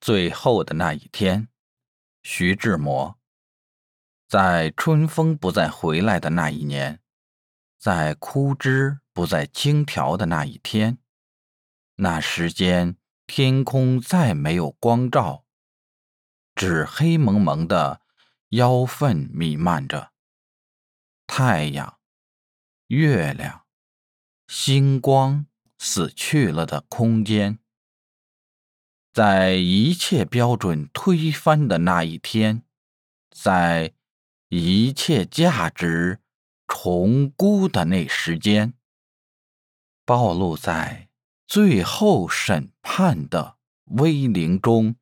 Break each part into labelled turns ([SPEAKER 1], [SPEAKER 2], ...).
[SPEAKER 1] 最后的那一天，徐志摩。在春风不再回来的那一年，在枯枝不再轻条的那一天，那时间天空再没有光照，只黑蒙蒙的妖氛弥漫着。太阳、月亮、星光死去了的空间。在一切标准推翻的那一天，在一切价值重估的那时间，暴露在最后审判的威灵中，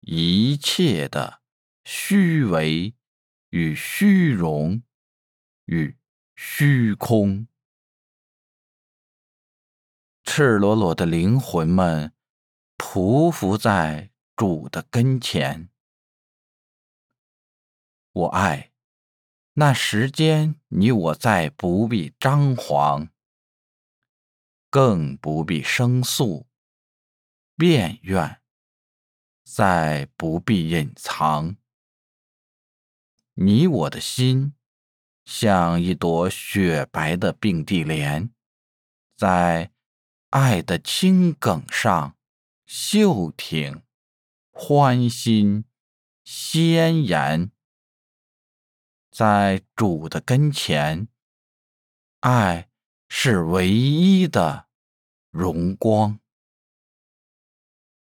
[SPEAKER 1] 一切的虚伪与虚荣与虚空，赤裸裸的灵魂们。匍匐在主的跟前，我爱那时间，你我再不必张狂，更不必申诉、辩怨，再不必隐藏。你我的心，像一朵雪白的并蒂莲，在爱的青梗上。秀挺、欢欣、鲜艳，在主的跟前，爱是唯一的荣光。